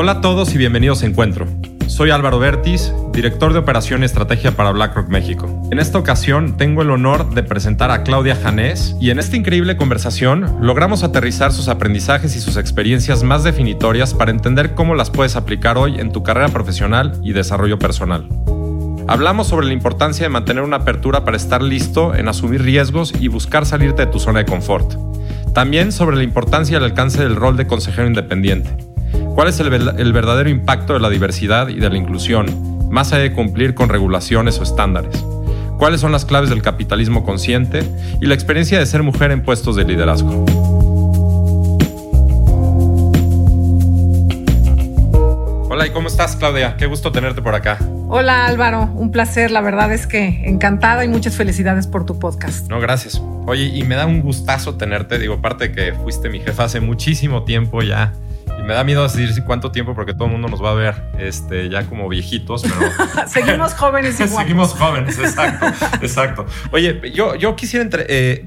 Hola a todos y bienvenidos a Encuentro. Soy Álvaro Bertis, director de Operación y Estrategia para BlackRock México. En esta ocasión tengo el honor de presentar a Claudia Janés y en esta increíble conversación logramos aterrizar sus aprendizajes y sus experiencias más definitorias para entender cómo las puedes aplicar hoy en tu carrera profesional y desarrollo personal. Hablamos sobre la importancia de mantener una apertura para estar listo en asumir riesgos y buscar salirte de tu zona de confort. También sobre la importancia y el alcance del rol de consejero independiente ¿Cuál es el, verdadero impacto de la diversidad y de la inclusión, más allá de cumplir con regulaciones o estándares? ¿Cuáles son las claves del capitalismo consciente y la experiencia de ser mujer en puestos de liderazgo? Hola, ¿y cómo estás, Claudia? Qué gusto tenerte por acá. Hola, Álvaro. Un placer. La verdad es que encantada y muchas felicidades por tu podcast. No, gracias. Oye, y me da un gustazo tenerte. Digo, aparte que fuiste mi jefa hace muchísimo tiempo ya me da miedo decir cuánto tiempo porque todo el mundo nos va a ver este, ya como viejitos, pero... Seguimos jóvenes y Seguimos jóvenes, exacto, exacto. Oye, yo, yo quisiera eh,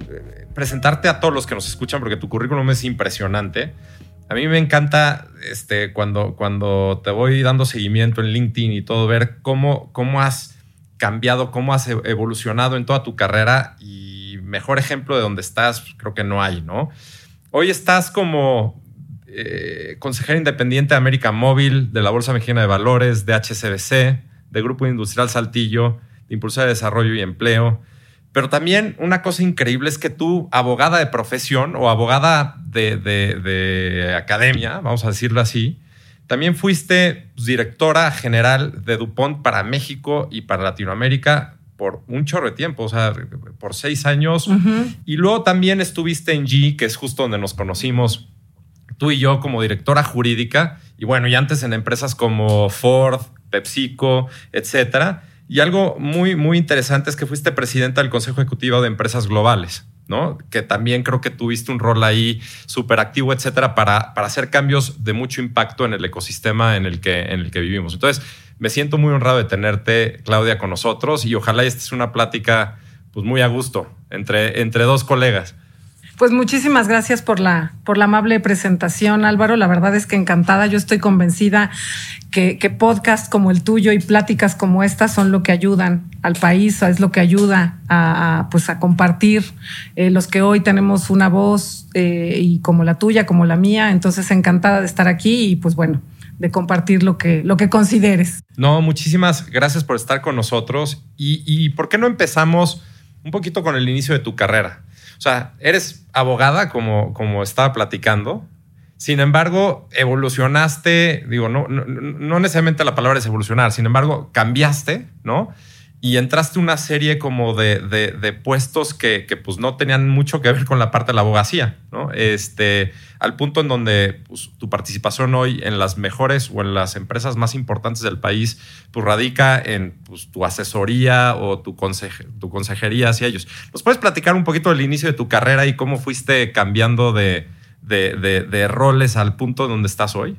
presentarte a todos los que nos escuchan porque tu currículum es impresionante. A mí me encanta este, cuando, cuando te voy dando seguimiento en LinkedIn y todo, ver cómo, cómo has cambiado, cómo has e-, evolucionado en toda tu carrera y mejor ejemplo de donde estás, creo que no hay, ¿no? Hoy estás como eh, consejera independiente de América Móvil, de la Bolsa Mexicana de Valores, de HCBC, de Grupo Industrial Saltillo, de Impulsora de Desarrollo y Empleo. Pero también una cosa increíble es que tú, abogada de profesión o abogada de, academia, vamos a decirlo así, también fuiste directora general de DuPont para México y para Latinoamérica por un chorro de tiempo, o sea, por seis años. Y luego también estuviste en G, que es justo donde nos conocimos tú y yo como directora jurídica, y bueno, y antes en empresas como Ford, PepsiCo, etcétera. Y algo muy, muy interesante es que fuiste presidenta del Consejo Ejecutivo de Empresas Globales, ¿no? Que también creo que tuviste un rol ahí súper activo, etcétera, para, para hacer cambios de mucho impacto en el ecosistema en el, que, en el que vivimos. Entonces, me siento muy honrado de tenerte, Claudia, con nosotros y ojalá esta sea una plática pues muy a gusto entre, entre dos colegas. Pues muchísimas gracias por la, por la amable presentación, Álvaro. La verdad es que encantada. Yo estoy convencida que, podcasts como el tuyo y pláticas como estas son lo que ayudan al país, es lo que ayuda a, pues a compartir eh, los que hoy tenemos una voz eh, y como la tuya, como la mía. Entonces, encantada de estar aquí y pues bueno, de compartir lo que, lo que consideres. No, muchísimas gracias por estar con nosotros. Y, y ¿por qué no empezamos un poquito con el inicio de tu carrera? O sea, eres abogada, como, como estaba platicando. Sin embargo, evolucionaste, digo, no, no, no necesariamente la palabra es evolucionar, sin embargo, cambiaste, ¿no? Y entraste una serie como de, de, puestos que, que, pues no tenían mucho que ver con la parte de la abogacía, ¿no? Este, al punto en donde pues, tu participación hoy en las mejores o en las empresas más importantes del país, pues radica en pues, tu asesoría o tu, tu consejería hacia ellos. ¿Nos puedes platicar un poquito del inicio de tu carrera y cómo fuiste cambiando de, de roles al punto donde estás hoy?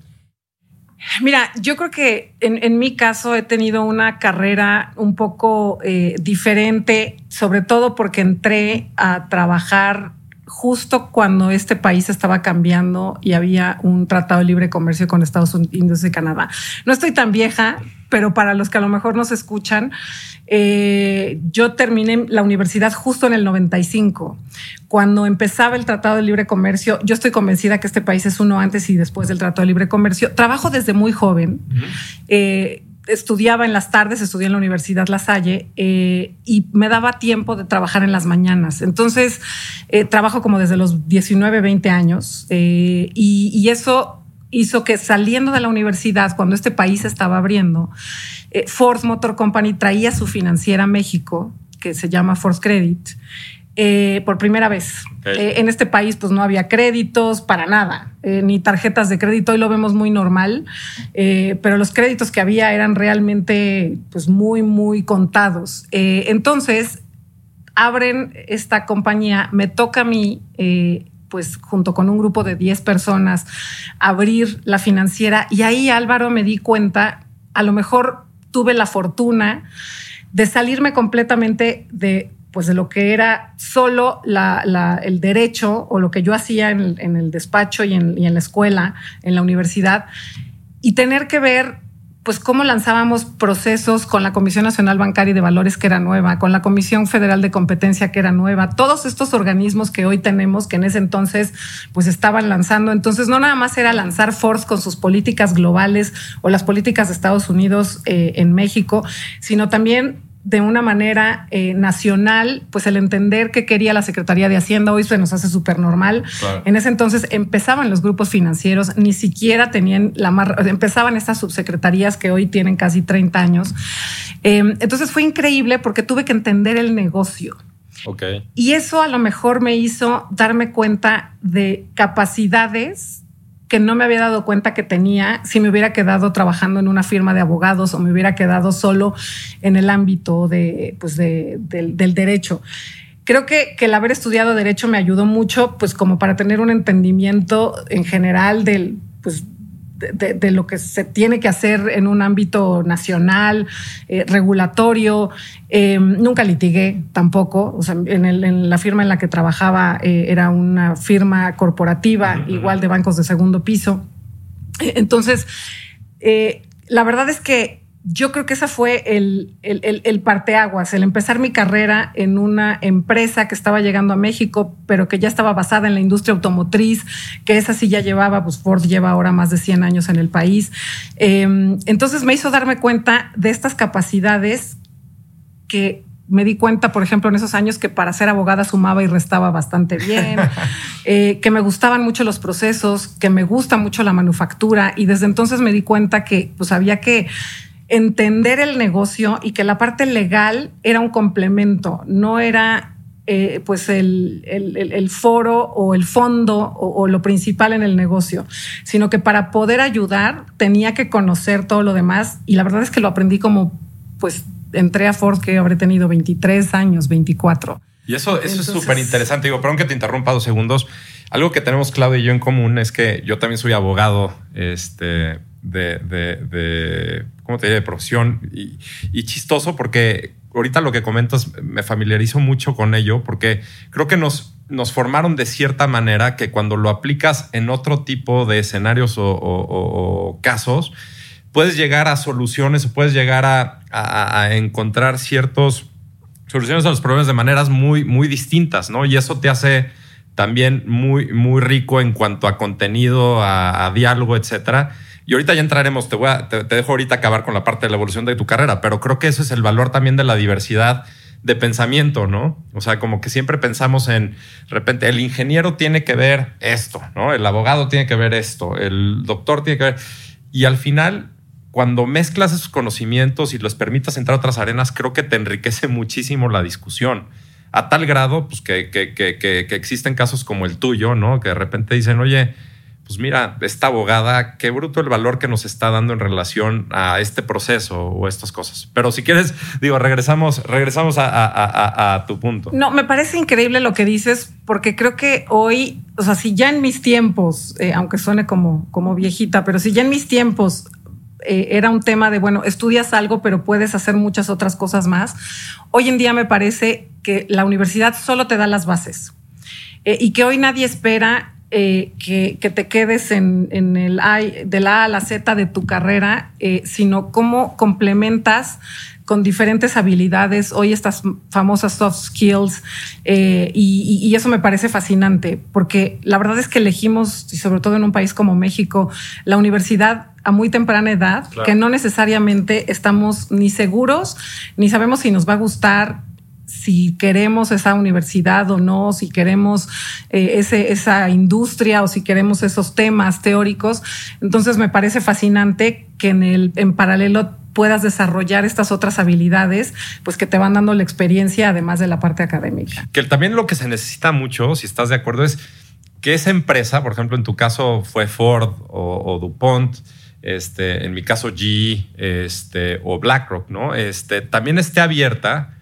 Mira, yo creo que en, mi caso he tenido una carrera un poco eh, diferente, sobre todo porque entré a trabajar justo cuando este país estaba cambiando y había un tratado de libre comercio con Estados Unidos y Canadá. No estoy tan vieja, pero para los que a lo mejor nos escuchan, eh, yo terminé la universidad justo en el 95. Cuando empezaba el Tratado de Libre Comercio, yo estoy convencida que este país es uno antes y después del Tratado de Libre Comercio. Trabajo desde muy joven estudiaba en las tardes, estudié en la Universidad La Salle eh, y me daba tiempo de trabajar en las mañanas. Entonces, eh, trabajo como desde los 19, 20 años eh, y, eso hizo que saliendo de la universidad, cuando este país estaba abriendo, Ford Motor Company traía su financiera a México, que se llama Ford Credit, eh, por primera vez. Eh, en este país pues no había créditos para nada, eh, ni tarjetas de crédito, hoy lo vemos muy normal, pero los créditos que había eran realmente pues muy, muy contados. entonces, abren esta compañía, me toca a mí pues junto con un grupo de 10 personas, abrir la financiera. Y ahí Álvaro me di cuenta, a lo mejor tuve la fortuna de salirme completamente de pues de lo que era solo el derecho o lo que yo hacía en el, despacho y en, la escuela, en la universidad, y tener que ver pues cómo lanzábamos procesos con la Comisión Nacional Bancaria y de Valores que era nueva, con la Comisión Federal de Competencia que era nueva, todos estos organismos que hoy tenemos que en ese entonces pues estaban lanzando. Entonces no nada más era lanzar Force con sus políticas globales o las políticas de Estados Unidos eh, en México, sino también de una manera eh, nacional, pues el entender qué quería la Secretaría de Hacienda hoy se nos hace súper normal. En ese entonces empezaban los grupos financieros, ni siquiera tenían la más, empezaban estas subsecretarías que hoy tienen casi 30 años. Em, entonces fue increíble porque tuve que entender el negocio. Okay. Y eso a lo mejor me hizo darme cuenta de capacidades que no me había dado cuenta que tenía si me hubiera quedado trabajando en una firma de abogados o me hubiera quedado solo en el ámbito de, pues del, derecho. Creo que, que, el haber estudiado derecho me ayudó mucho, pues como para tener un entendimiento en general del, pues, de, lo que se tiene que hacer en un ámbito nacional, eh, regulatorio. Eh, nunca litigué tampoco. O sea, en, la firma en la que trabajaba eh, era una firma corporativa, igual de bancos de segundo piso. Entonces, la verdad es que yo creo que esa fue el, el, parteaguas, el empezar mi carrera en una empresa que estaba llegando a México, pero que ya estaba basada en la industria automotriz, que esa sí ya llevaba, pues Ford lleva ahora más de 100 años en el país. Em, entonces me hizo darme cuenta de estas capacidades que me di cuenta, por ejemplo, en esos años que para ser abogada sumaba y restaba bastante bien, eh, que me gustaban mucho los procesos, que me gusta mucho la manufactura y desde entonces me di cuenta que pues había que entender el negocio y que la parte legal era un complemento, no era eh, pues el, el, foro o el fondo o, lo principal en el negocio, sino que para poder ayudar tenía que conocer todo lo demás y la verdad es que lo aprendí como pues entré a Ford que habré tenido 23 años, 24. Y eso, eso es súper interesante. Digo, perdón que te interrumpa dos segundos. Algo que tenemos Claudia y yo en común es que yo también soy abogado, este, de, de, de ¿cómo te diré? De profesión y, chistoso porque ahorita lo que comentas me familiarizo mucho con ello porque creo que nos, nos formaron de cierta manera que cuando lo aplicas en otro tipo de escenarios o, casos, puedes llegar a soluciones o puedes llegar a, a, encontrar ciertos soluciones a los problemas de maneras muy, muy distintas, ¿no? Y eso te hace también muy, muy rico en cuanto a contenido, a, a diálogo, etcétera. Y ahorita ya entraremos, te, voy a, te, dejo ahorita acabar con la parte de la evolución de tu carrera, pero creo que eso es el valor también de la diversidad de pensamiento, ¿no? O sea, como que siempre pensamos en, de repente, el ingeniero tiene que ver esto, ¿no? El abogado tiene que ver esto, el doctor tiene que ver... Y al final, cuando mezclas esos conocimientos y los permitas entrar a otras arenas, creo que te enriquece muchísimo la discusión. A tal grado, pues, que, que, que, que existen casos como el tuyo, ¿no? Que de repente dicen, oye, pues mira, esta abogada, qué bruto el valor que nos está dando en relación a este proceso o estas cosas. Pero si quieres, digo, regresamos, regresamos a, tu punto. No, me parece increíble lo que dices, porque creo que hoy, o sea, si ya en mis tiempos, eh, aunque suene como, como viejita, pero si ya en mis tiempos eh, era un tema de, bueno, estudias algo, pero puedes hacer muchas otras cosas más. Hoy en día me parece que la universidad solo te da las bases eh, y que hoy nadie espera eh, que, te quedes en, el A, de la A a la Z de tu carrera, eh, sino cómo complementas con diferentes habilidades, hoy estas famosas soft skills, eh, y, eso me parece fascinante, porque la verdad es que elegimos, y sobre todo en un país como México, la universidad a muy temprana edad, que no necesariamente estamos ni seguros, ni sabemos si nos va a gustar, si queremos esa universidad o no, si queremos eh, ese, esa industria o si queremos esos temas teóricos. Entonces me parece fascinante que en, el, en paralelo puedas desarrollar estas otras habilidades, pues que te van dando la experiencia además de la parte académica. Que también lo que se necesita mucho, si estás de acuerdo, es que esa empresa, por ejemplo, en tu caso fue Ford o, DuPont, este, en mi caso G este, o BlackRock, ¿no? Este, también esté abierta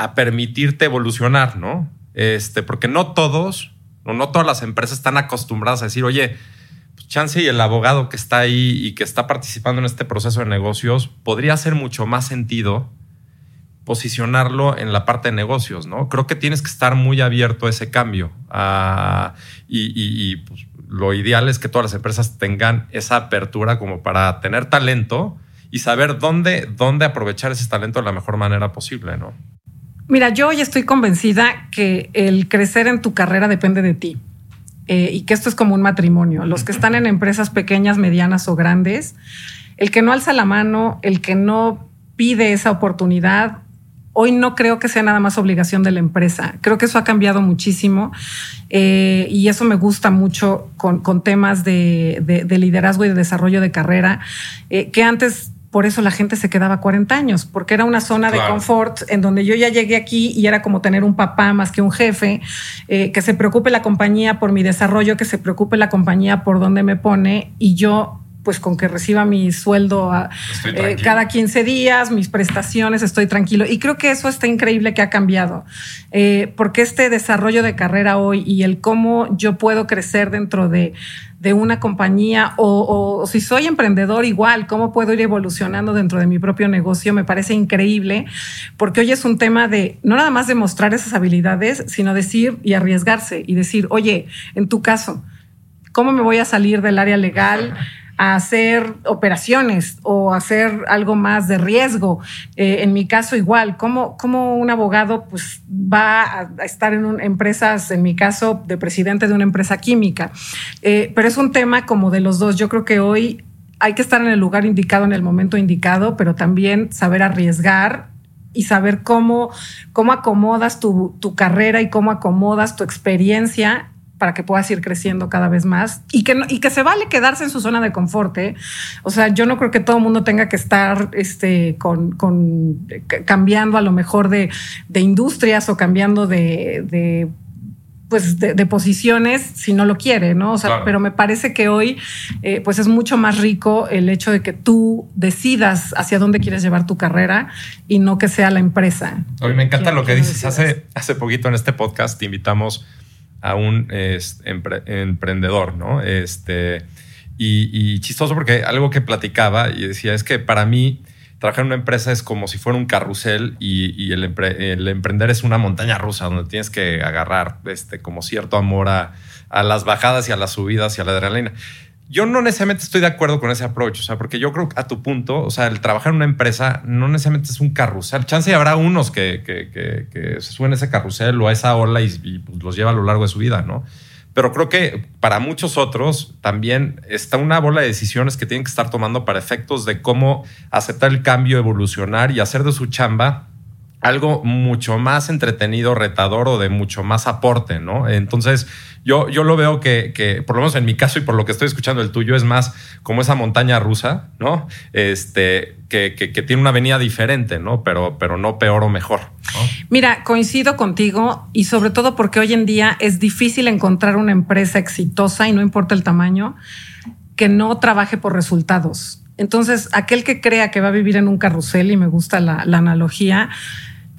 a permitirte evolucionar, ¿no? Este, porque no todos, o no todas las empresas están acostumbradas a decir, oye, pues chance y el abogado que está ahí y que está participando en este proceso de negocios, podría hacer mucho más sentido posicionarlo en la parte de negocios, ¿no? Creo que tienes que estar muy abierto a ese cambio. y, pues, lo ideal es que todas las empresas tengan esa apertura como para tener talento y saber dónde, dónde aprovechar ese talento de la mejor manera posible, ¿no? Mira, yo hoy estoy convencida que el crecer en tu carrera depende de ti. Eh, y que esto es como un matrimonio. Los que están en empresas pequeñas, medianas o grandes, el que no alza la mano, el que no pide esa oportunidad, hoy no creo que sea nada más obligación de la empresa. Creo que eso ha cambiado muchísimo eh, y eso me gusta mucho con, temas de, liderazgo y de desarrollo de carrera, eh, que antes por eso la gente se quedaba 40 años, porque era una zona de confort en donde yo ya llegué aquí y era como tener un papá más que un jefe, eh, que se preocupe la compañía por mi desarrollo, que se preocupe la compañía por dónde me pone y yo pues con que reciba mi sueldo eh, cada 15 días, mis prestaciones, estoy tranquilo. Y creo que eso está increíble que ha cambiado, eh, porque este desarrollo de carrera hoy y el cómo yo puedo crecer dentro de, una compañía o, si soy emprendedor igual, cómo puedo ir evolucionando dentro de mi propio negocio, me parece increíble, porque hoy es un tema de no nada más demostrar esas habilidades, sino decir y arriesgarse y decir, oye, en tu caso, ¿cómo me voy a salir del área legal? A hacer operaciones o hacer algo más de riesgo. Eh, en mi caso igual, ¿cómo, cómo un abogado pues, va a, estar en empresas, en mi caso, de presidente de una empresa química? Eh, pero es un tema como de los dos. Yo creo que hoy hay que estar en el lugar indicado, en el momento indicado, pero también saber arriesgar y saber cómo, cómo acomodas tu, tu carrera y cómo acomodas tu experiencia para que puedas ir creciendo cada vez más y que, y que se vale quedarse en su zona de confort. ¿eh? O sea, yo no creo que todo el mundo tenga que estar este, con, cambiando a lo mejor de, industrias o cambiando de, pues de, posiciones si no lo quiere, ¿no? O sea, pero me parece que hoy eh, pues es mucho más rico el hecho de que tú decidas hacia dónde quieres llevar tu carrera y no que sea la empresa. Hoy me encanta lo que dices. Hace, hace poquito en este podcast te invitamos a un emprendedor, ¿no? Este, y, chistoso porque algo que platicaba y decía es que para mí trabajar en una empresa es como si fuera un carrusel y, el, emprender es una montaña rusa donde tienes que agarrar este, como cierto amor a, a las bajadas y a las subidas y a la adrenalina. Yo no necesariamente estoy de acuerdo con ese approach, o sea, porque yo creo que a tu punto, o sea, el trabajar en una empresa no necesariamente es un carrusel. Chance y habrá unos que, se suben a ese carrusel o a esa ola y, pues, los lleva a lo largo de su vida, ¿no? Pero creo que para muchos otros también está una bola de decisiones que tienen que estar tomando para efectos de cómo aceptar el cambio, evolucionar y hacer de su chamba algo mucho más entretenido, retador o de mucho más aporte, ¿no? Entonces, yo, yo lo veo que, que, por lo menos en mi caso y por lo que estoy escuchando el tuyo, es más como esa montaña rusa, ¿no? Este, que, que, tiene una avenida diferente, ¿no? Pero, pero no peor o mejor. Mira, coincido contigo y sobre todo porque hoy en día es difícil encontrar una empresa exitosa y no importa el tamaño que no trabaje por resultados. Entonces, aquel que crea que va a vivir en un carrusel, y me gusta la, la analogía,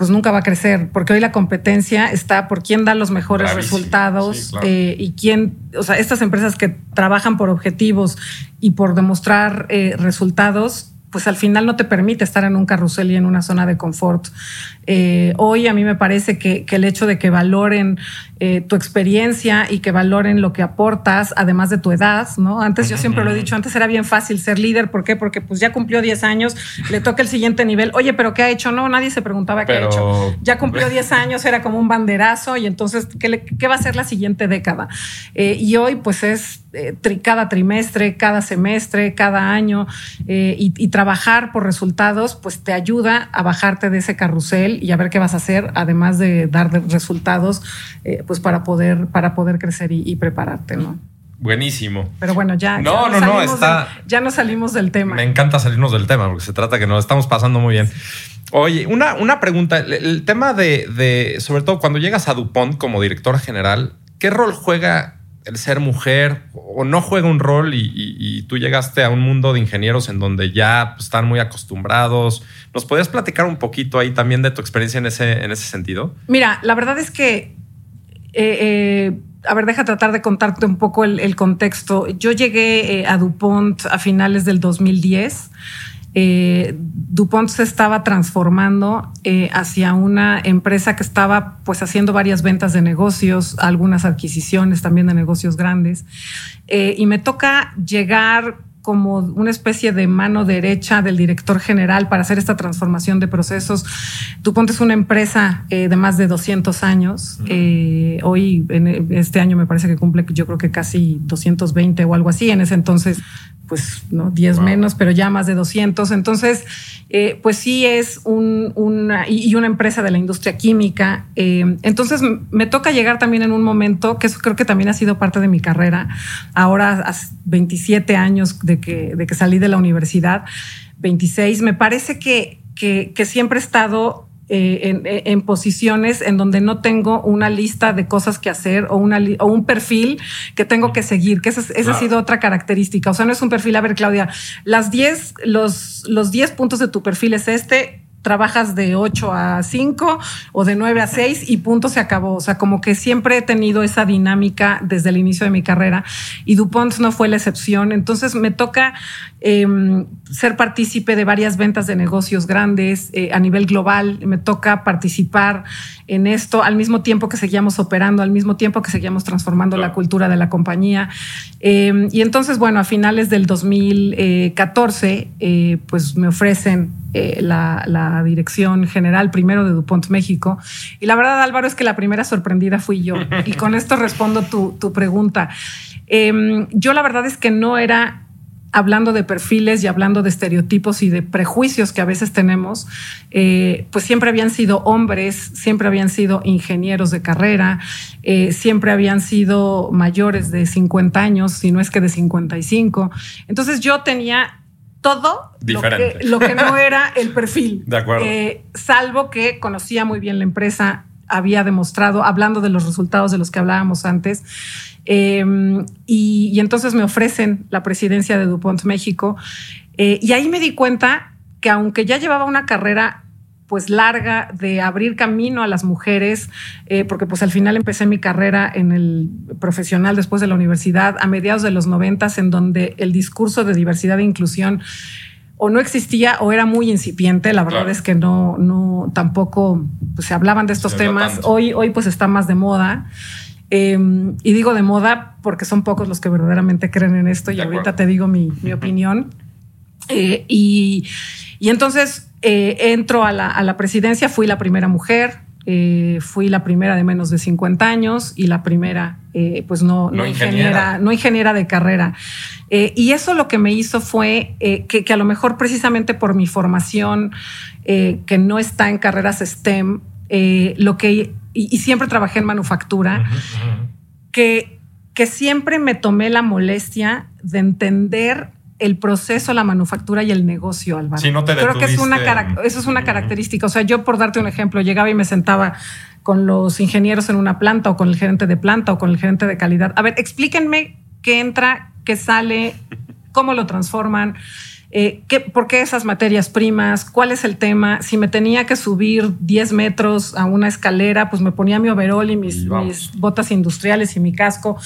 pues nunca va a crecer, porque hoy la competencia está por quién da los mejores resultados eh, y quién, o sea, estas empresas que trabajan por objetivos y por demostrar eh, resultados, pues al final no te permite estar en un carrusel y en una zona de confort. Eh, hoy a mí me parece que, el hecho de que valoren eh, tu experiencia y que valoren lo que aportas, además de tu edad, ¿no? Antes yo siempre lo he dicho, antes era bien fácil ser líder. ¿Por qué? Porque pues ya cumplió 10 años, le toca el siguiente nivel. Oye, ¿pero qué ha hecho? No, nadie se preguntaba qué ha hecho. Ya cumplió 10 años, era como un banderazo y entonces, ¿qué, qué va a ser la siguiente década? Eh, y hoy pues es cada trimestre, cada semestre, cada año y, y trabajar por resultados, pues te ayuda a bajarte de ese carrusel y a ver qué vas a hacer, además de dar resultados, eh, pues para poder, para poder crecer y, prepararte, ¿no? Buenísimo. Pero bueno, ya, no, no, no, está, ya no salimos del tema. Me encanta salirnos del tema porque se trata que nos estamos pasando muy bien. Oye, una, una pregunta. El, tema de, de, sobre todo cuando llegas a DuPont como directora general, ¿qué rol juega el ser mujer o no juega un rol y, tú llegaste a un mundo de ingenieros en donde ya pues, están muy acostumbrados. ¿Nos podrías platicar un poquito ahí también de tu experiencia en ese, en ese sentido? Mira, la verdad es que, eh, eh, a ver, deja tratar de contarte un poco el, contexto. Yo llegué eh, a DuPont a finales del 2010 eh, DuPont se estaba transformando eh, hacia una empresa que estaba pues haciendo varias ventas de negocios, algunas adquisiciones también de negocios grandes. Eh, y me toca llegar como una especie de mano derecha del director general para hacer esta transformación de procesos. DuPont es una empresa de más de 200 años. hoy, en este año, me parece que cumple, yo creo que casi 220 o algo así. En ese entonces pues no 10 menos, pero ya más de 200. Entonces, eh, pues sí es un, una, y una empresa de la industria química. Eh, entonces, me toca llegar también en un momento, que eso creo que también ha sido parte de mi carrera, ahora hace 27 años de que, de que salí de la universidad, 26, me parece que, que, que siempre he estado eh, eh, en, posiciones en donde no tengo una lista de cosas que hacer o, una, o un perfil que tengo que seguir, que esa, esa ha sido otra característica. O sea, no es un perfil, a ver, Claudia, las 10, los, los 10 puntos de tu perfil es este, trabajas de 8 a 5 o de 9 a 6 y punto se acabó. O sea, como que siempre he tenido esa dinámica desde el inicio de mi carrera y DuPont no fue la excepción. Entonces me toca em, ser partícipe de varias ventas de negocios grandes eh, a nivel global. Me toca participar en esto al mismo tiempo que seguíamos operando, al mismo tiempo que seguíamos transformando la cultura de la compañía. Em, y entonces, bueno, a finales del 2014, eh, pues me ofrecen eh, la, dirección general primero de DuPont México. Y la verdad, Álvaro, es que la primera sorprendida fui yo. Y con esto respondo tu, tu pregunta. Em, yo la verdad es que no era hablando de perfiles y hablando de estereotipos y de prejuicios que a veces tenemos, eh, pues siempre habían sido hombres, siempre habían sido ingenieros de carrera, eh, siempre habían sido mayores de 50 años, si no es que de 55. Entonces yo tenía todo lo que, lo que, no era el perfil. De acuerdo. Eh, salvo que conocía muy bien la empresa, había demostrado, hablando de los resultados de los que hablábamos antes, em, y, entonces me ofrecen la presidencia de DuPont México. Eh, y ahí me di cuenta que aunque ya llevaba una carrera pues larga de abrir camino a las mujeres, eh, porque pues al final empecé mi carrera en el profesional después de la universidad a mediados de los noventas, en donde el discurso de diversidad e inclusión o no existía o era muy incipiente. La verdad es que no, no tampoco pues, se hablaban de estos temas. Hoy, hoy pues está más de moda. Em, y digo de moda porque son pocos los que verdaderamente creen en esto y ahorita te digo mi, mi opinión. Eh, y, y entonces eh, entro a la, presidencia, fui la primera mujer, eh, fui la primera de menos de 50 años y la primera, eh, pues no, no, ingeniera, no ingeniera de carrera. y eso lo que me hizo fue que, a lo mejor precisamente por mi formación, que no está en carreras STEM, lo que, y, siempre trabajé en manufactura, Que, que siempre me tomé la molestia de entender el proceso, la manufactura y el negocio, Álvaro. no te Creo que es una eso es una característica. O sea, yo por darte un ejemplo, llegaba y me sentaba con los ingenieros en una planta o con el gerente de planta o con el gerente de calidad. A ver, explíquenme qué entra, qué sale, cómo lo transforman. Eh, ¿qué, ¿Por qué esas materias primas? ¿Cuál es el tema? Si me tenía que subir 10 metros a una escalera, pues me ponía mi overol y mis, botas industriales y mi casco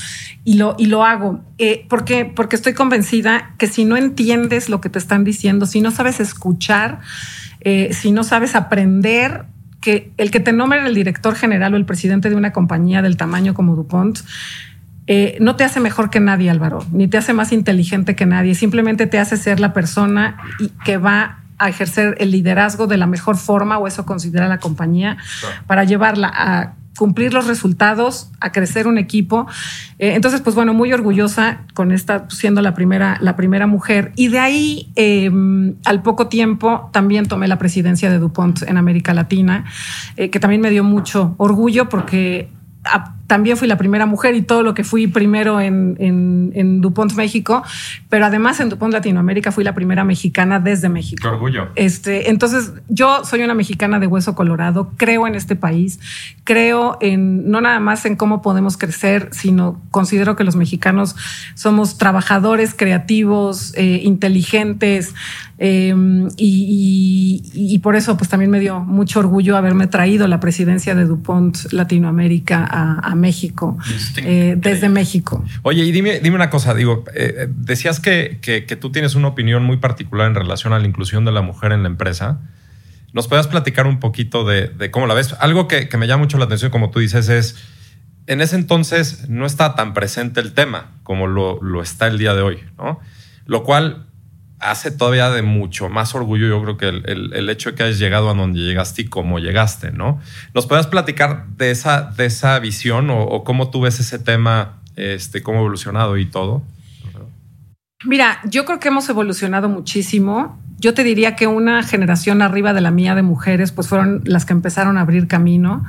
y lo, y lo hago. Eh, ¿Por qué? Porque estoy convencida que si no entiendes lo que te están diciendo, si no sabes escuchar, eh, si no sabes aprender, que el que te nombren el director general o el presidente de una compañía del tamaño como DuPont, eh, no te hace mejor que nadie, Álvaro, ni te hace más inteligente que nadie, simplemente te hace ser la persona que va a ejercer el liderazgo de la mejor forma, o eso considera la compañía, para llevarla a cumplir los resultados, a crecer un equipo. Eh, entonces, pues bueno, muy orgullosa con esta siendo la primera, la primera mujer. Y de ahí, em, al poco tiempo, también tomé la presidencia de DuPont en América Latina, eh, que también me dio mucho orgullo porque también fui la primera mujer y todo lo que fui primero en, en, DuPont México, pero además en DuPont Latinoamérica fui la primera mexicana desde México. Qué orgullo. Este, entonces, yo soy una mexicana de hueso colorado, creo en este país, creo en no nada más en cómo podemos crecer, sino considero que los mexicanos somos trabajadores, creativos, eh, inteligentes, em, y, por eso pues también me dio mucho orgullo haberme traído la presidencia de DuPont Latinoamérica a a México, eh, desde México. Oye, y dime, dime una cosa, digo, eh, decías que, que, tú tienes una opinión muy particular en relación a la inclusión de la mujer en la empresa. ¿Nos puedes platicar un poquito de, de cómo la ves? Algo que, que, me llama mucho la atención, como tú dices, es, en ese entonces no está tan presente el tema como lo, lo está el día de hoy, ¿no? Lo cual hace todavía de mucho más orgullo, yo creo que el, hecho de que hayas llegado a donde llegaste y cómo llegaste, ¿no? ¿Nos puedes platicar de esa, de esa visión o, cómo tú ves ese tema, este, cómo ha evolucionado y todo? Mira, yo creo que hemos evolucionado muchísimo. Yo te diría que una generación arriba de la mía de mujeres, pues fueron las que empezaron a abrir camino.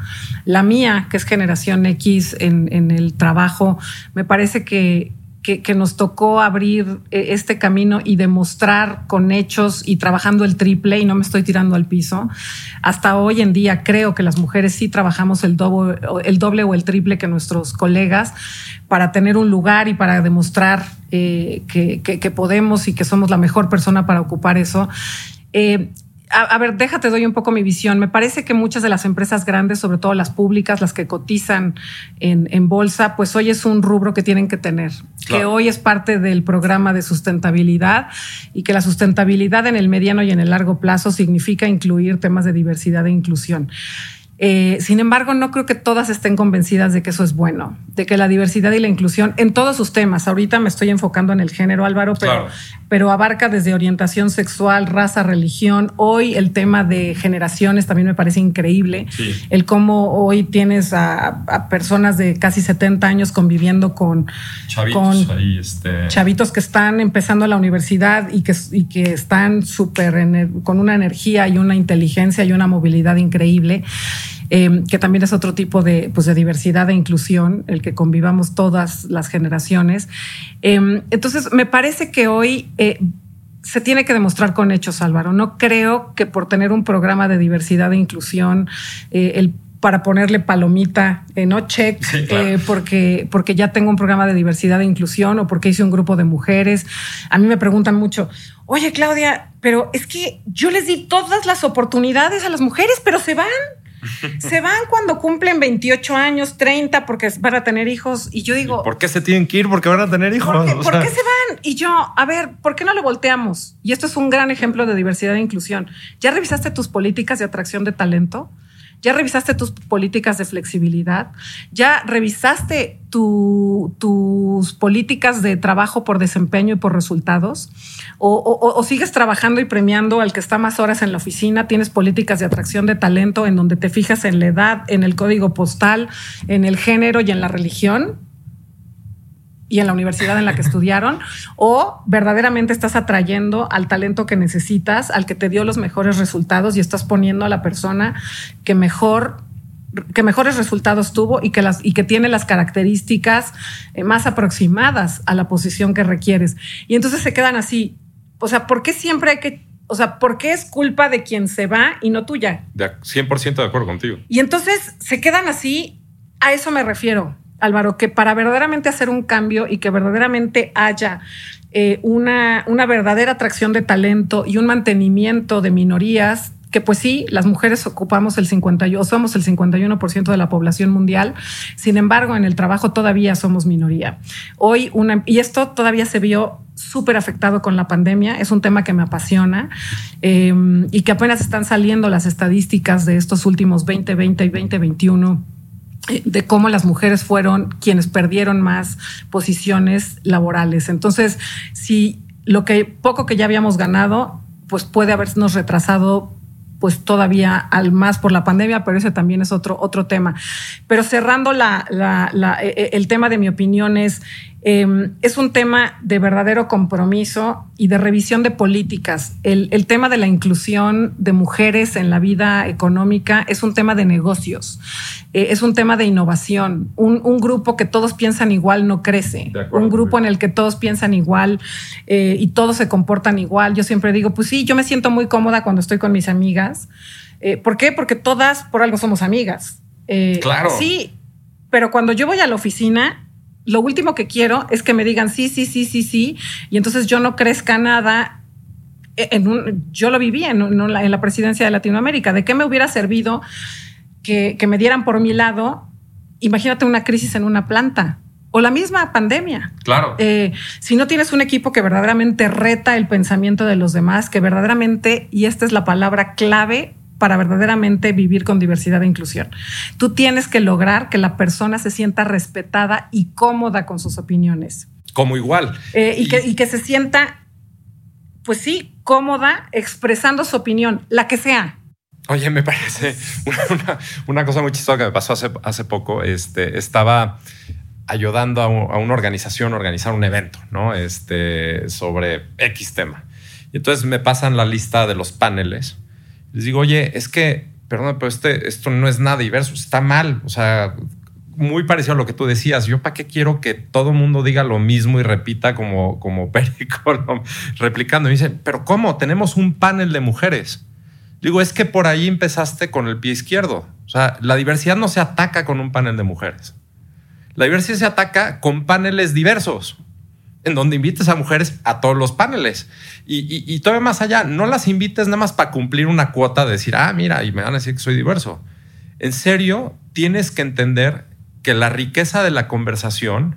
La mía, que es generación X en el trabajo, me parece que, que, nos tocó abrir eh, este camino y demostrar con hechos y trabajando el triple, y no me estoy tirando al piso. Hasta hoy en día creo que las mujeres sí trabajamos el doble, el doble o el triple que nuestros colegas para tener un lugar y para demostrar eh, que, podemos y que somos la mejor persona para ocupar eso. Eh, a, ver, déjate, doy un poco mi visión. Me parece que muchas de las empresas grandes, sobre todo las públicas, las que cotizan en, bolsa, pues hoy es un rubro que tienen que tener, que hoy es parte del programa de sustentabilidad y que la sustentabilidad en el mediano y en el largo plazo significa incluir temas de diversidad e inclusión. Eh, sin embargo, no creo que todas estén convencidas de que eso es bueno, de que la diversidad y la inclusión en todos sus temas, ahorita me estoy enfocando en el género, Álvaro, pero, pero abarca desde orientación sexual, raza, religión. Hoy el tema de generaciones también me parece increíble. El cómo hoy tienes a, personas de casi 70 años conviviendo con chavitos, este. chavitos que están empezando la universidad y que, y que están súper con una energía y una inteligencia y una movilidad increíble. Em, que también es otro tipo de, pues, de diversidad e inclusión, el que convivamos todas las generaciones. Em, entonces, me parece que hoy... Eh, se tiene que demostrar con hechos, Álvaro. No creo que por tener un programa de diversidad e inclusión, eh, el para ponerle palomita, eh, no check, porque, porque ya tengo un programa de diversidad e inclusión o porque hice un grupo de mujeres. A mí me preguntan mucho, oye Claudia, pero es que yo les di todas las oportunidades a las mujeres, pero se van se van cuando cumplen 28 años, 30, porque van a tener hijos. Y yo digo... ¿Por qué se tienen que ir? Porque van a tener hijos. ¿Por qué, se van? Y yo, a ver, ¿por qué no lo volteamos? Y esto es un gran ejemplo de diversidad e inclusión. ¿Ya revisaste tus políticas de atracción de talento? ¿Ya revisaste tus políticas de flexibilidad? ¿Ya revisaste tus políticas de trabajo por desempeño y por resultados? O, sigues trabajando y premiando al que está más horas en la oficina? ¿Tienes políticas de atracción de talento en donde te fijas en la edad, en el código postal, en el género y en la religión? Y en la universidad en la que estudiaron, o verdaderamente estás atrayendo al talento que necesitas, al que te dio los mejores resultados y estás poniendo a la persona que mejor que mejores resultados tuvo y que, las, y que tiene las características eh, más aproximadas a la posición que requieres. Y entonces se quedan así. O sea, ¿por qué siempre hay que o sea, ¿por qué es culpa de quien se va y no tuya? De 100% de acuerdo contigo. Y entonces se quedan así, a eso me refiero. Álvaro, que para verdaderamente hacer un cambio y que verdaderamente haya eh, una, una verdadera atracción de talento y un mantenimiento de minorías, que pues sí, las mujeres ocupamos el 51, somos el 51% de la población mundial, sin embargo, en el trabajo todavía somos minoría. Hoy, una, y esto todavía se vio súper afectado con la pandemia, es un tema que me apasiona eh, y que apenas están saliendo las estadísticas de estos últimos 2020 y 2021 de cómo las mujeres fueron quienes perdieron más posiciones laborales. Entonces, si lo que poco que ya habíamos ganado, pues puede habernos retrasado pues todavía al más por la pandemia, pero ese también es otro, otro tema. Pero cerrando la, e, e, el tema de mi opinión es, em, es un tema de verdadero compromiso y de revisión de políticas. El, el, tema de la inclusión de mujeres en la vida económica es un tema de negocios, eh, es un tema de innovación. Un, un, grupo que todos piensan igual no crece. Un grupo en el que todos piensan igual eh, y todos se comportan igual. Yo siempre digo, pues sí, yo me siento muy cómoda cuando estoy con mis amigas. Eh, ¿Por qué? Porque todas por algo somos amigas. claro. Sí, pero cuando yo voy a la oficina, lo último que quiero es que me digan sí, sí, sí, sí, sí, y entonces yo no crezca nada. En un, yo lo viví en, la, en, la, presidencia de Latinoamérica. ¿De qué me hubiera servido que, que, me dieran por mi lado imagínate una crisis en una planta o la misma pandemia. Claro. Eh, si no tienes un equipo que verdaderamente reta el pensamiento de los demás, que verdaderamente, y esta es la palabra clave para verdaderamente vivir con diversidad e inclusión. Tú tienes que lograr que la persona se sienta respetada y cómoda con sus opiniones. Como igual. Eh, y, Que, y que se sienta, pues sí, cómoda expresando su opinión, la que sea. Oye, me parece una, una, cosa muy chistosa que me pasó hace, hace poco. Este, estaba ayudando a, una organización a organizar un evento, ¿no? Este, sobre X tema. Y entonces me pasan la lista de los paneles. Les digo, oye, es que, perdón, pero este, esto no es nada diverso, está mal. O sea, muy parecido a lo que tú decías. Yo, ¿para qué quiero que todo mundo diga lo mismo y repita como, como perico, replicando? Y me dicen, pero ¿cómo? Tenemos un panel de mujeres. Digo, es que por ahí empezaste con el pie izquierdo. O sea, la diversidad no se ataca con un panel de mujeres. La diversidad se ataca con paneles diversos, en donde invites a mujeres a todos los paneles. Y, todavía más allá, no las invites nada más para cumplir una cuota de decir, ah, mira, y me van a decir que soy diverso. En serio, tienes que entender que la riqueza de la conversación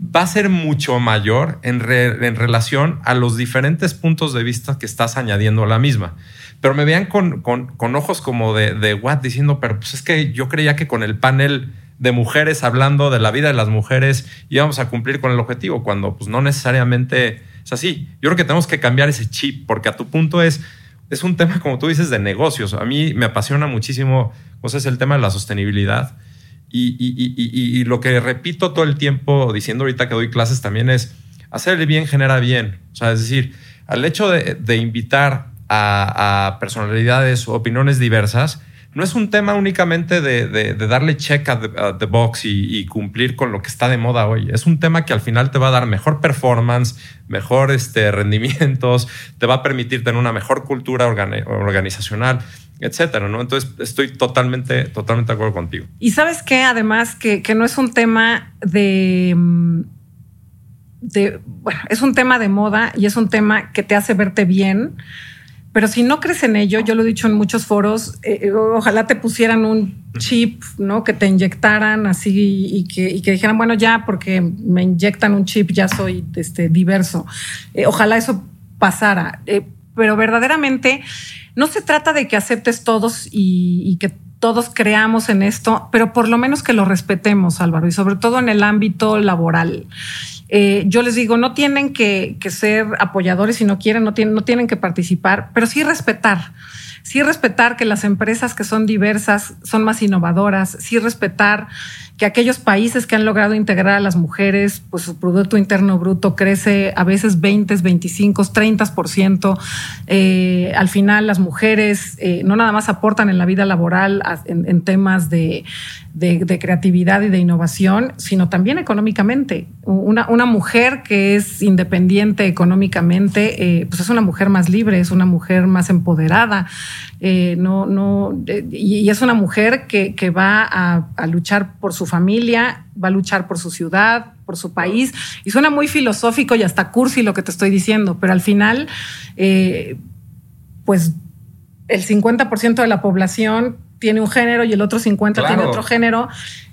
va a ser mucho mayor en, relación a los diferentes puntos de vista que estás añadiendo a la misma. Pero me vean con, ojos como de, de what, diciendo, pero pues es que yo creía que con el panel de mujeres hablando de la vida de las mujeres y vamos a cumplir con el objetivo, cuando pues no necesariamente es así. Yo creo que tenemos que cambiar ese chip, porque a tu punto es, es un tema, como tú dices, de negocios. A mí me apasiona muchísimo, pues es el tema de la sostenibilidad. Y, y, lo que repito todo el tiempo diciendo ahorita que doy clases también es, hacer el bien genera bien. O sea, es decir, al hecho de, de invitar a, a personalidades o opiniones diversas, no es un tema únicamente de, darle check a the, box y, cumplir con lo que está de moda hoy. Es un tema que al final te va a dar mejor performance, mejor este, rendimientos, te va a permitir tener una mejor cultura organizacional etcétera, ¿no? Entonces estoy totalmente, totalmente de acuerdo contigo. Y sabes qué, además, que, que no es un tema de, mm, de, bueno, es un tema de moda y es un tema que te hace verte bien, pero si no crees en ello, yo lo he dicho en muchos foros, eh, eh, ojalá te pusieran un chip, ¿no? Que te inyectaran así y que, dijeran, bueno, ya, porque me inyectan un chip, ya soy este, diverso. Eh, ojalá eso pasara. pero verdaderamente no se trata de que aceptes todos y que todos creamos en esto, pero por lo menos que lo respetemos, Álvaro, y sobre todo en el ámbito laboral. Eh, yo les digo, no tienen que, ser apoyadores si no quieren, no tienen, no tienen que participar, pero sí respetar. Sí respetar que las empresas que son diversas son más innovadoras, sí respetar que aquellos países que han logrado integrar a las mujeres, pues su Producto Interno Bruto crece a veces 20, 25, 30%. Eh, al final las mujeres eh, no nada más aportan en la vida laboral en, temas de, creatividad y de innovación, sino también económicamente. Una, mujer que es independiente económicamente, eh, pues es una mujer más libre, es una mujer más empoderada, eh, no, no, y es una mujer que, que va a, luchar por su familia, va a luchar por su ciudad, por su país. Y suena muy filosófico y hasta cursi lo que te estoy diciendo, pero al final, eh, pues el 50% de la población tiene un género y el otro 50% tiene otro género.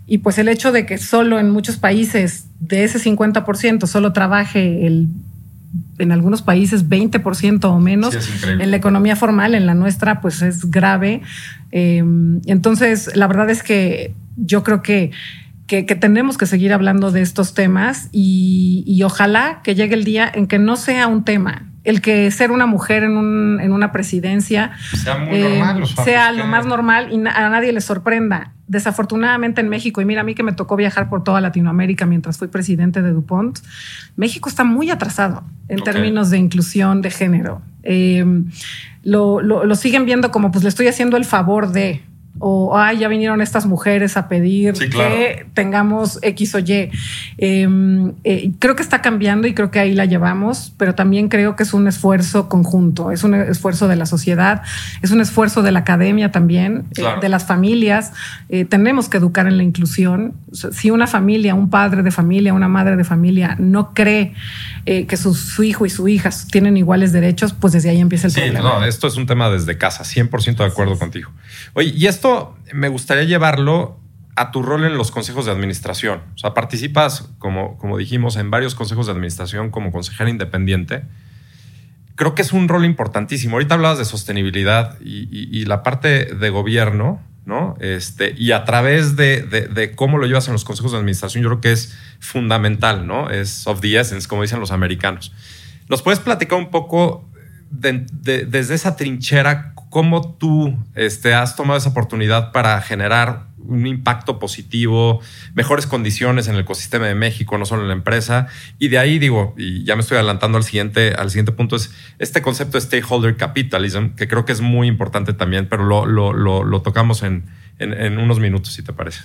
Y pues el hecho de que solo en muchos países de ese 50% solo trabaje el en algunos países 20% o menos. en la economía formal, en la nuestra, pues es grave. Eh, entonces, la verdad es que yo creo que, que, tenemos que seguir hablando de estos temas y, ojalá que llegue el día en que no sea un tema. El que ser una mujer en, una presidencia sea, eh, sea lo más normal y a nadie le sorprenda. Desafortunadamente en México, y mira a mí que me tocó viajar por toda Latinoamérica mientras fui presidente de DuPont, México está muy atrasado en términos de inclusión de género. Eh, lo, lo, siguen viendo como pues le estoy haciendo el favor de, o ay, ya vinieron estas mujeres a pedir que tengamos X o Y. Em, eh, creo que está cambiando y creo que ahí la llevamos, pero también creo que es un esfuerzo conjunto, es un esfuerzo de la sociedad, es un esfuerzo de la academia también, eh, de las familias. Eh, tenemos que educar en la inclusión. Si una familia, un padre de familia, una madre de familia no cree que su, hijo y su hija tienen iguales derechos, pues desde ahí empieza el problema. No, esto es un tema desde casa, 100% de acuerdo contigo. Oye, y esto me gustaría llevarlo a tu rol en los consejos de administración. O sea, participas, como, como dijimos, en varios consejos de administración como consejera independiente. Creo que es un rol importantísimo. Ahorita hablabas de sostenibilidad y, la parte de gobierno, ¿no? Este, y a través de, de, cómo lo llevas en los consejos de administración, yo creo que es fundamental, ¿no? Es of the essence, como dicen los americanos. ¿Nos puedes platicar un poco desde esa trinchera cómo tú este, has tomado esa oportunidad para generar un impacto positivo, mejores condiciones en el ecosistema de México, no solo en la empresa. Y de ahí digo, y ya me estoy adelantando al siguiente, al siguiente punto, es este concepto de stakeholder capitalism, que creo que es muy importante también, pero lo, lo, tocamos en, en unos minutos, si te parece.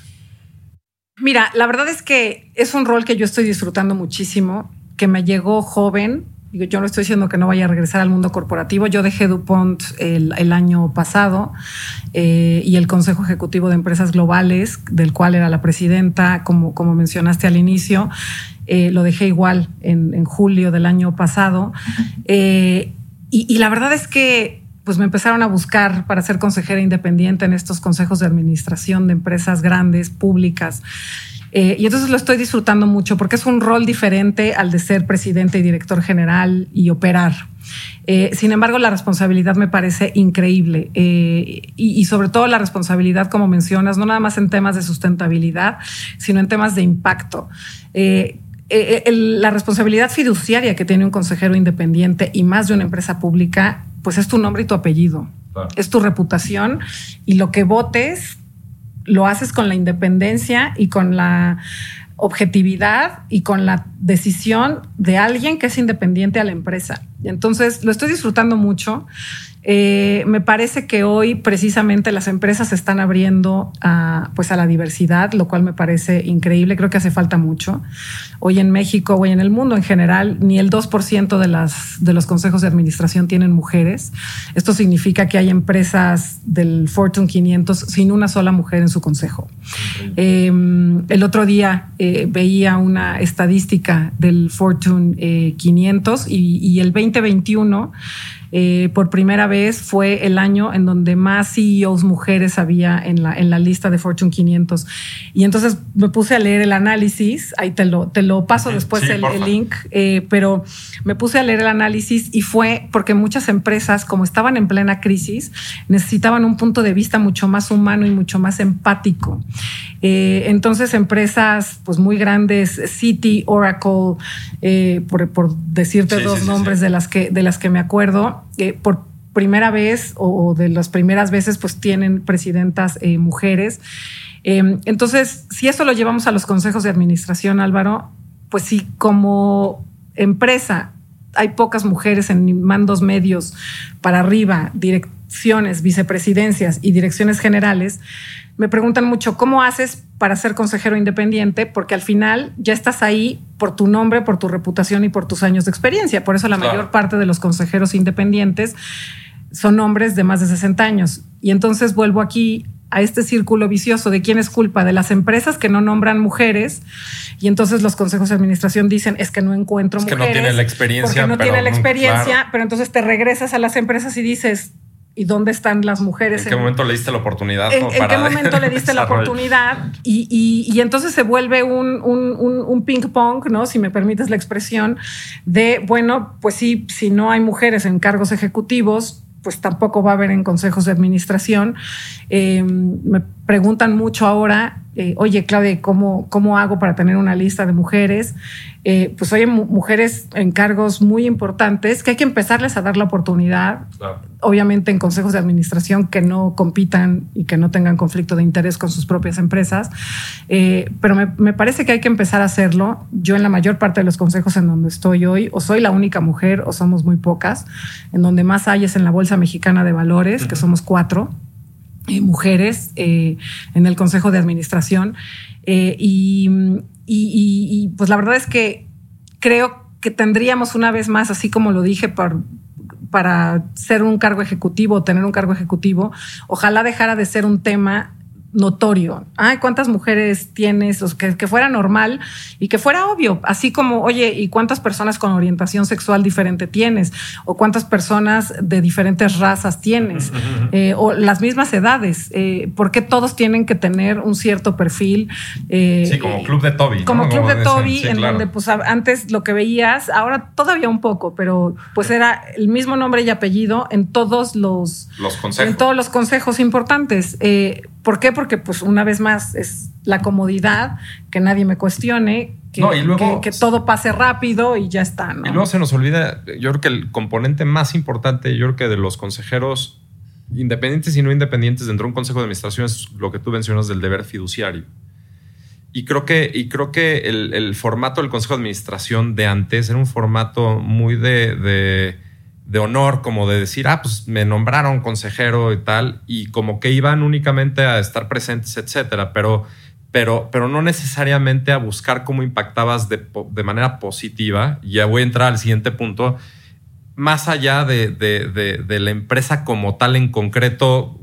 Mira, la verdad es que es un rol que yo estoy disfrutando muchísimo, que me llegó joven, yo no estoy diciendo que no vaya a regresar al mundo corporativo. Yo dejé DuPont el, año pasado eh, y el Consejo Ejecutivo de Empresas Globales, del cual era la presidenta, como, como mencionaste al inicio, eh, lo dejé igual en, julio del año pasado. Eh, y, y la verdad es que pues me empezaron a buscar para ser consejera independiente en estos consejos de administración de empresas grandes, públicas. Eh, y entonces lo estoy disfrutando mucho porque es un rol diferente al de ser presidente y director general y operar. Eh, sin embargo, la responsabilidad me parece increíble eh, y, sobre todo la responsabilidad, como mencionas, no nada más en temas de sustentabilidad, sino en temas de impacto. la responsabilidad fiduciaria que tiene un consejero independiente y más de una empresa pública, pues es tu nombre y tu apellido. Es tu reputación y lo que votes lo haces con la independencia y con la objetividad y con la decisión de alguien que es independiente a la empresa. Entonces, lo estoy disfrutando mucho. Eh, me parece que hoy precisamente las empresas se están abriendo a, pues a la diversidad, lo cual me parece increíble. Creo que hace falta mucho. Hoy en México, hoy en el mundo en general, ni el 2% de, las, de los consejos de administración tienen mujeres. Esto significa que hay empresas del Fortune 500 sin una sola mujer en su consejo. Em, el otro día eh, veía una estadística del Fortune 500 eh, y, y el 2021 eh, por primera vez fue el año en donde más CEOs mujeres había en la, en la lista de Fortune 500. Y entonces me puse a leer el análisis, ahí te lo, te lo paso después el, link, eh, pero me puse a leer el análisis y fue porque muchas empresas, como estaban en plena crisis, necesitaban un punto de vista mucho más humano y mucho más empático. Eh, entonces, empresas pues muy grandes, City, Oracle, por, por, decirte dos nombres de las que de las que me acuerdo, por primera vez o, de las primeras veces pues tienen presidentas eh, mujeres. Em, entonces, si eso lo llevamos a los consejos de administración, Álvaro, pues si como empresa hay pocas mujeres en mandos medios para arriba, direcciones, vicepresidencias y direcciones generales, me preguntan mucho, ¿cómo haces para ser consejero independiente? Porque al final ya estás ahí por tu nombre, por tu reputación y por tus años de experiencia. Por eso la mayor parte de los consejeros independientes son hombres de más de 60 años. Y entonces vuelvo aquí a este círculo vicioso de quién es culpa de las empresas que no nombran mujeres y entonces los consejos de administración dicen es que no encuentro es que no tiene la experiencia porque no tiene la experiencia pero entonces te regresas a las empresas y dices y dónde están las mujeres. ¿En qué momento le diste la oportunidad? ¿En, qué momento le diste la oportunidad? Y, entonces se vuelve un, un, ping pong, ¿no? Si me permites la expresión, de, bueno, pues sí, si no hay mujeres en cargos ejecutivos, pues tampoco va a haber en consejos de administración. Eh, me preguntan mucho ahora, eh, oye, Claudia, ¿cómo, ¿cómo hago para tener una lista de mujeres? Eh, pues oye, mujeres en cargos muy importantes que hay que empezarles a dar la oportunidad, obviamente en consejos de administración que no compitan y que no tengan conflicto de interés con sus propias empresas, eh, pero me, me, parece que hay que empezar a hacerlo. Yo en la mayor parte de los consejos en donde estoy hoy, o soy la única mujer o somos muy pocas, en donde más hay es en la Bolsa Mexicana de Valores, que somos cuatro mujeres eh, en el Consejo de Administración. Eh, y, y, pues la verdad es que creo que tendríamos una vez más, así como lo dije, por, para ser un cargo ejecutivo o tener un cargo ejecutivo, ojalá dejara de ser un tema notorio. Ay, ¿cuántas mujeres tienes? O que, que, fuera normal y que fuera obvio. Así como, oye, ¿y cuántas personas con orientación sexual diferente tienes? ¿O cuántas personas de diferentes razas tienes? Eh, o las mismas edades. Eh, ¿Por qué todos tienen que tener un cierto perfil? Eh, sí, como Club de Toby. Como Club de Toby, en donde pues antes lo que veías, ahora todavía un poco, pero pues era el mismo nombre y apellido en todos los, los consejos. En todos los consejos importantes. ¿Por qué? Porque, pues, una vez más, es la comodidad, que nadie me cuestione, que, que, todo pase rápido y ya está. Y luego se nos olvida, yo creo que el componente más importante, yo creo que de los consejeros independientes y no independientes dentro de un consejo de administración es lo que tú mencionas del deber fiduciario. Y creo que, y creo que el, formato del consejo de administración de antes era un formato muy de de honor, como de decir, ah, pues me nombraron consejero y tal, y como que iban únicamente a estar presentes, etcétera, pero, pero, pero no necesariamente a buscar cómo impactabas de, manera positiva. Ya voy a entrar al siguiente punto. Más allá de, de, la empresa como tal en concreto,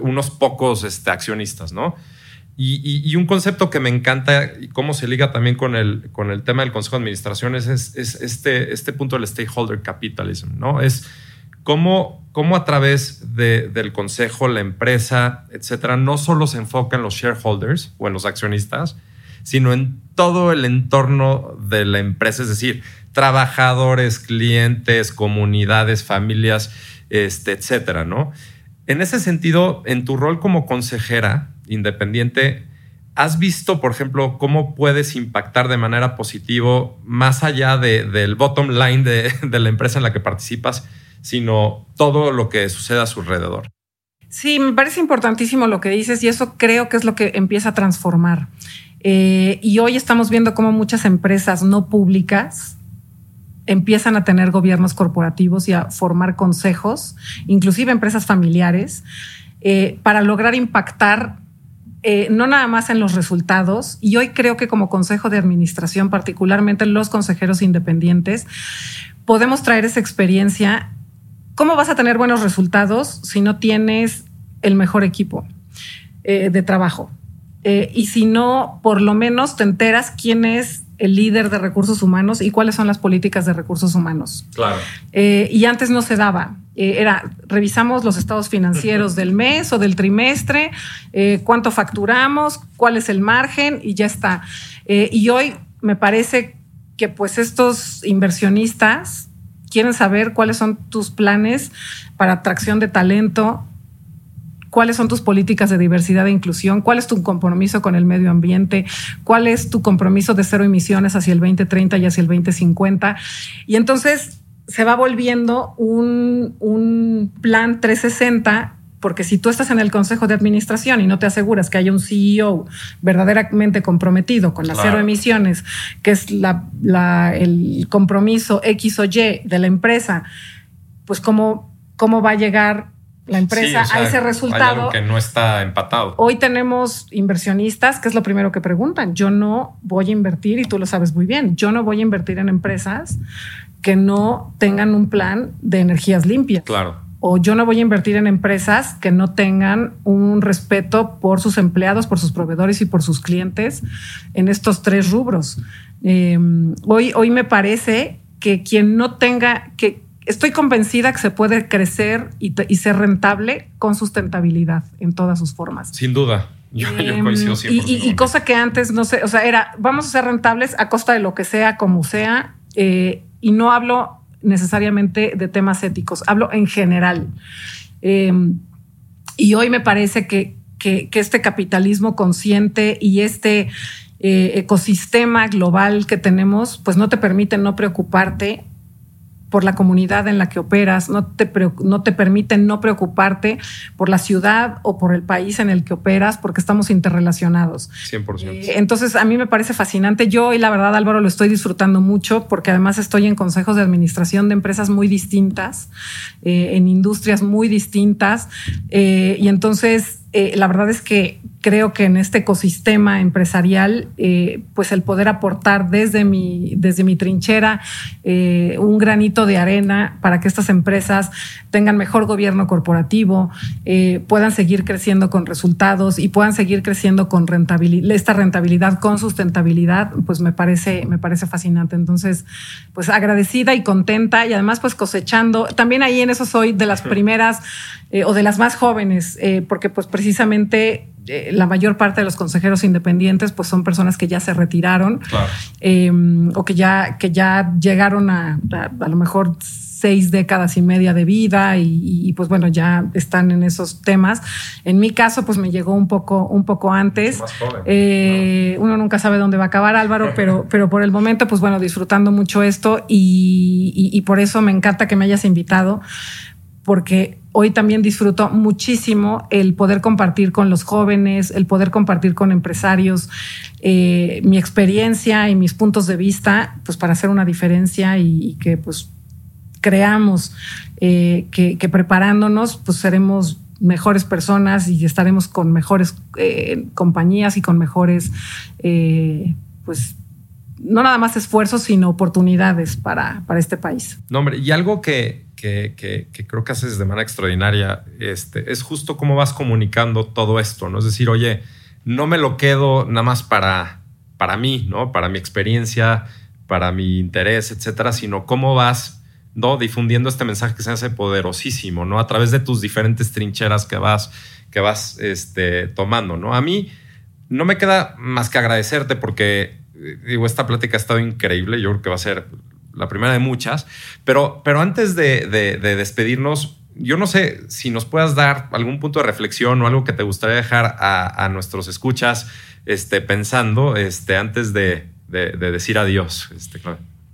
unos pocos este, accionistas, ¿no? Y, un concepto que me encanta y cómo se liga también con el, con el tema del Consejo de Administración es, este, este punto del stakeholder capitalism, ¿no? Es cómo, cómo a través del Consejo, la empresa, etcétera, no solo se enfoca en los shareholders o en los accionistas, sino en todo el entorno de la empresa, es decir, trabajadores, clientes, comunidades, familias, este, etcétera, ¿no? En ese sentido, en tu rol como consejera, independiente, ¿has visto, por ejemplo, cómo puedes impactar de manera positiva más allá del bottom line de, la empresa en la que participas, sino todo lo que sucede a su alrededor? Sí, me parece importantísimo lo que dices y eso creo que es lo que empieza a transformar. Eh, y hoy estamos viendo cómo muchas empresas no públicas empiezan a tener gobiernos corporativos y a formar consejos, inclusive empresas familiares, eh, para lograr impactar eh, no nada más en los resultados, y hoy creo que como consejo de administración, particularmente los consejeros independientes, podemos traer esa experiencia. ¿Cómo vas a tener buenos resultados si no tienes el mejor equipo eh, de trabajo? Eh, y si no, por lo menos te enteras quién es el líder de recursos humanos y cuáles son las políticas de recursos humanos. Claro. Eh, y antes no se daba. Eh, era, revisamos los estados financieros del mes o del trimestre, eh, cuánto facturamos, cuál es el margen y ya está. y hoy me parece que pues estos inversionistas quieren saber cuáles son tus planes para atracción de talento, cuáles son tus políticas de diversidad e inclusión, cuál es tu compromiso con el medio ambiente, cuál es tu compromiso de cero emisiones hacia el 2030 y hacia el 2050. Y entonces se va volviendo un, un plan 360 porque si tú estás en el consejo de administración y no te aseguras que haya un CEO verdaderamente comprometido con las cero emisiones, que es la, el compromiso X o Y de la empresa, pues cómo, cómo va a llegar la empresa a ese resultado. que no está empatado. Hoy tenemos inversionistas, que es lo primero que preguntan. Yo no voy a invertir, y tú lo sabes muy bien, yo no voy a invertir en empresas que no tengan un plan de energías limpias. Claro. O yo no voy a invertir en empresas que no tengan un respeto por sus empleados, por sus proveedores y por sus clientes en estos tres rubros. Eh, hoy, hoy me parece que quien no tenga, que, estoy convencida que se puede crecer y, ser rentable con sustentabilidad en todas sus formas. Sin duda. Yo, em, coincido siempre. Y, cosa que antes no sé, o sea, era vamos a ser rentables a costa de lo que sea, como sea, eh, y no hablo necesariamente de temas éticos, hablo en general. Em, y hoy me parece que, que, este capitalismo consciente y este eh, ecosistema global que tenemos, pues no te permite no preocuparte por la comunidad en la que operas, no te, no te permiten no preocuparte por la ciudad o por el país en el que operas, porque estamos interrelacionados. 100%. Eh, entonces, a mí me parece fascinante. Yo, y la verdad, Álvaro, lo estoy disfrutando mucho, porque además estoy en consejos de administración de empresas muy distintas, eh, en industrias muy distintas. Eh, y entonces, la verdad es que creo que en este ecosistema empresarial, eh, pues el poder aportar desde mi, desde mi trinchera eh, un granito de arena para que estas empresas tengan mejor gobierno corporativo, eh, puedan seguir creciendo con resultados y puedan seguir creciendo con rentabilidad, esta rentabilidad con sustentabilidad, pues me parece, me parece fascinante. Entonces, pues agradecida y contenta y además pues cosechando. También ahí en eso soy de las primeras o de las más jóvenes, porque pues precisamente eh, la mayor parte de los consejeros independientes pues son personas que ya se retiraron em, o que ya, que ya llegaron a, a, lo mejor seis décadas y media de vida y, pues bueno, ya están en esos temas. En mi caso, pues me llegó un poco, un poco antes. Eh, uno nunca sabe dónde va a acabar Álvaro, pero, pero por el momento, pues bueno, disfrutando mucho esto y, y por eso me encanta que me hayas invitado porque hoy también disfruto muchísimo el poder compartir con los jóvenes, el poder compartir con empresarios eh, mi experiencia y mis puntos de vista, pues para hacer una diferencia y, que pues creamos eh, que, preparándonos pues seremos mejores personas y estaremos con mejores eh, compañías y con mejores pues no nada más esfuerzos, sino oportunidades para, para este país. No, hombre, y algo que, que, creo que haces de manera extraordinaria este, es justo cómo vas comunicando todo esto, ¿no? Es decir, oye, no me lo quedo nada más para, para mí, ¿no? Para mi experiencia, para mi interés, etcétera, sino cómo vas ¿no? difundiendo este mensaje que se hace poderosísimo, ¿no? A través de tus diferentes trincheras que vas, que vas este, tomando, ¿no? A mí no me queda más que agradecerte porque, eh, digo, esta plática ha estado increíble. Yo creo que va a ser la primera de muchas. Pero, pero antes de, despedirnos, yo no sé si nos puedas dar algún punto de reflexión o algo que te gustaría dejar a, nuestros escuchas este, pensando este, antes de, decir adiós. Este,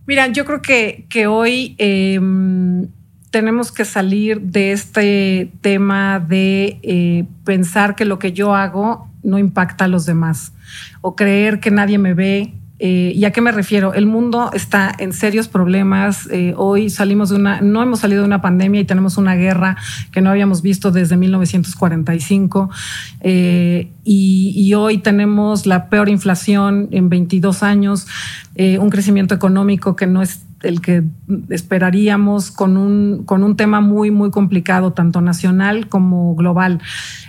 Mira, yo creo que, que hoy em, tenemos que salir de este tema de eh, pensar que lo que yo hago no impacta a los demás o creer que nadie me ve eh, ¿Y a qué me refiero? El mundo está en serios problemas. Eh, hoy salimos de una, no hemos salido de una pandemia y tenemos una guerra que no habíamos visto desde 1945. Eh, y, y, hoy tenemos la peor inflación en 22 años, un crecimiento económico que no es el que esperaríamos con un, con un tema muy, muy complicado, tanto nacional como global.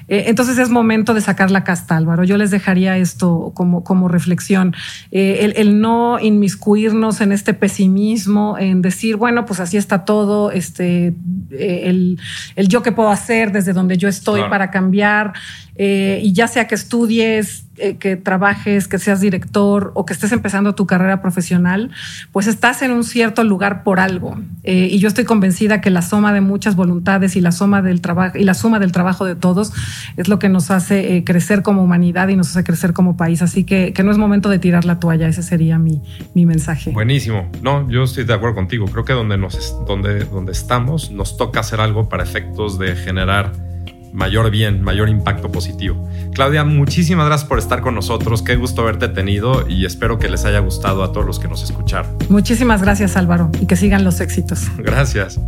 Eh, entonces es momento de sacar la casta, Álvaro. Yo les dejaría esto como, como reflexión. Eh, el, no inmiscuirnos en este pesimismo, en decir, bueno, pues así está todo, este, eh, el, el, yo que puedo hacer desde donde yo estoy para cambiar. y ya sea que estudies, que trabajes, que seas director o que estés empezando tu carrera profesional, pues estás en un cierto lugar por algo. y yo estoy convencida que la suma de muchas voluntades y la suma del trabajo y la suma del trabajo de todos es lo que nos hace eh, crecer como humanidad y nos hace crecer como país. Así que, que no es momento de tirar la toalla, ese sería mi, mi, mensaje. Buenísimo. No, yo estoy de acuerdo contigo. Creo que donde, nos, donde, donde estamos nos toca hacer algo para efectos de generar mayor bien, mayor impacto positivo. Claudia, muchísimas gracias por estar con nosotros. Qué gusto haberte tenido y espero que les haya gustado a todos los que nos escucharon. Muchísimas gracias Álvaro y que sigan los éxitos. Gracias.